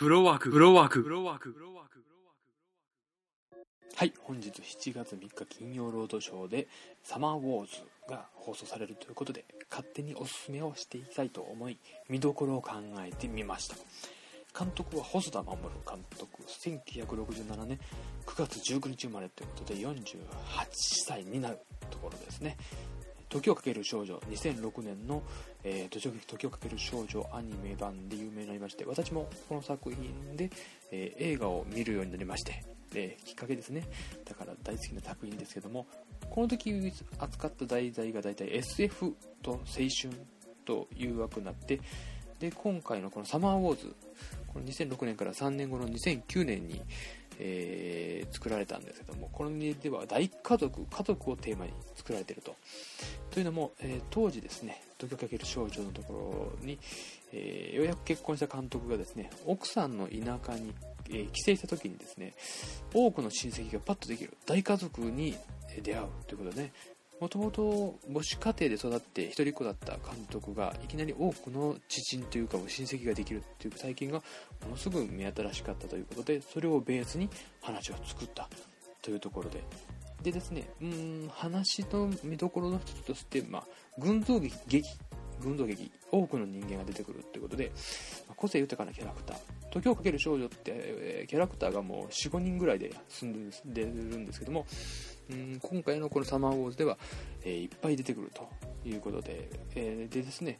フロワーク、フロワーク、フロワーク、フロワーク。はい、本日7月3日金曜ロードショーでサマーウォーズが放送されるということで勝手におすすめをしていきたいと思い見どころを考えてみました。監督は細田守監督1967年9月19日生まれということで48歳になるところですね。時をかける少女。2006年の、えー、時をかける少女アニメ版で有名になりまして私もこの作品で、えー、映画を見るようになりましてえー、きっかけですね。だから大好きな作品ですけどもこの時扱った題材が大体 SF と青春という枠になってで今回のこのサマーウォーズこの2006年から3年後の2009年に、えー、作られたんですけどもこの家では大家族家族をテーマに作られていると。というのも、えー、当時ですね時をかける少女のところに、えー、ようやく結婚した監督がですね奥さんの田舎にえー、帰省した時にですね多くの親戚がパッとできる大家族に出会うということでねもともと母子家庭で育って一人っ子だった監督がいきなり多くの知人というか親戚ができるという体験がものすごく目新しかったということでそれをベースに話を作ったというところで。でですねうん話の見どころの一つとして、まあ、群像劇群像劇多くの人間が出てくるってことで、ま個性豊かなキャラクター。時をかける少女って、えキャラクターがもう45人ぐらいで住んでるんですけどもうん今回のこのサマーウォーズでは、えいっぱい出てくるということで、えでですね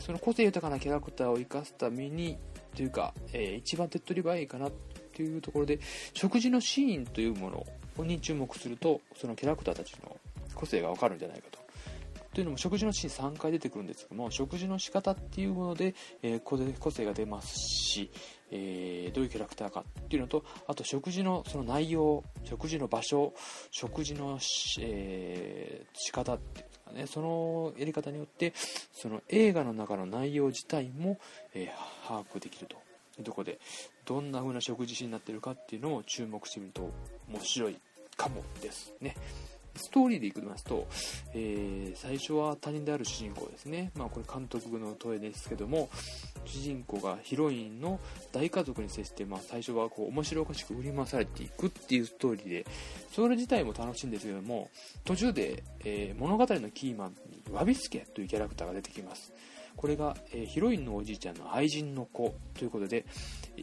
その個性豊かなキャラクターを生かすためにというか、え一番手っ取り早いかなというところで食事のシーンというものに注目するとそのキャラクターたちの個性がわかるんじゃないかと。というのも食事のシーン3回出てくるんですけども食事の仕方っていうもので、えー、個性が出ますし、えー、どういうキャラクターかっていうのとあと食事のその内容食事の場所食事の、えー、仕方っていうかねそのやり方によってその映画の中の内容自体も、えー、把握できるというとこでどんな風な食事シーンになってるかっていうのを注目してみると面白いかもですね。ストーリーでいきますと、えー、最初は他人である主人公ですね。まあこれ監督の問いですけども、主人公がヒロインの大家族に接して、まあ最初はこう面白おかしく振り回されていくっていうストーリーで、それ自体も楽しいんですけども、途中で、えー、物語のキーマンにワビスケというキャラクターが出てきます。これが、えー、ヒロインのおじいちゃんの愛人の子ということで、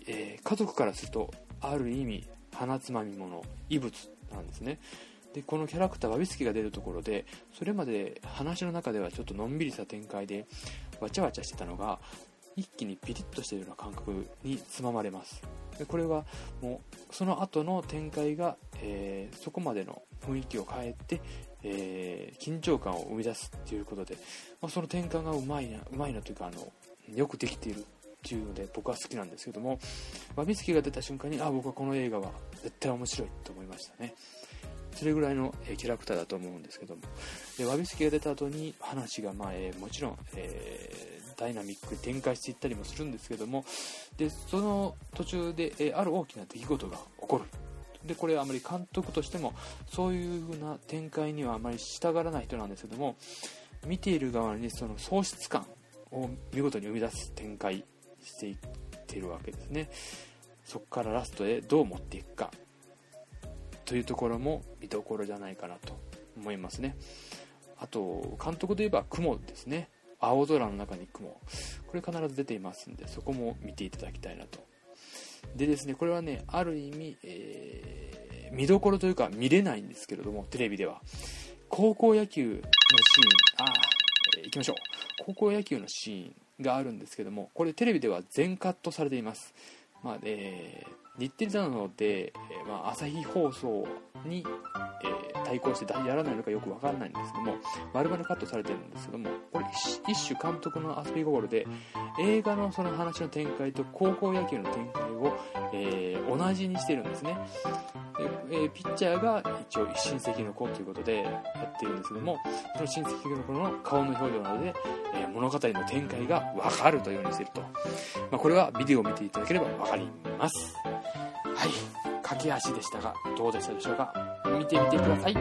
えー、家族からするとある意味鼻つまみ者異物なんですねでこのキャラクターワビスキが出るところでそれまで話の中ではちょっとのんびりした展開でわちゃわちゃしてたのが一気にピリッとしているような感覚につままれます。でこれはもうその後の展開が、えー、そこまでの雰囲気を変えて、えー、緊張感を生み出すっていうことで、まあ、その転換がうまいなうまいなというかあのよくできているっていうので僕は好きなんですけどもワビスキが出た瞬間にあ僕はこの映画は絶対面白いと思いましたね。それぐらいの、えキャラクターだと思うんですけども。でワビスキが出た後に話が、まあえー、もちろん、えー、ダイナミックに展開していったりもするんですけども。でその途中で、え、ある大きな出来事が起こる。でこれはあまり監督としてもそういう風な展開にはあまり従わない人なんですけども。見ている側にその喪失感を見事に生み出す展開していってるわけですね。そこからラストへどう持っていくか。というところも見どころじゃないかなと思いますね。あと監督といえば雲ですね。青空の中に雲。これ必ず出ていますんでそこも見ていただきたいなと。でですねこれはねある意味、えー、見どころというか見れないんですけれどもテレビでは。高校野球のシーン。ああ、えー、行きましょう。高校野球のシーンがあるんですけどもこれテレビでは全カットされています。まあえー、日テレなので、えー、まあ、朝日放送に、えー、対抗してやらないのかよくわからないんですけども丸々カットされてるんですけどもこれ一種監督の遊び心で映画のその話の展開と高校野球の展開を、えー、同じにしてるんですね。で、え、ピッチャーが一応親戚の子ということでやってるんですけどもその親戚の子の顔の表情などで、え、物語の展開がわかるというようにしてると、まあ、これはビデオを見ていただければわかります。はい。駆け足でしたがどうでしたでしょうか？見てみてください。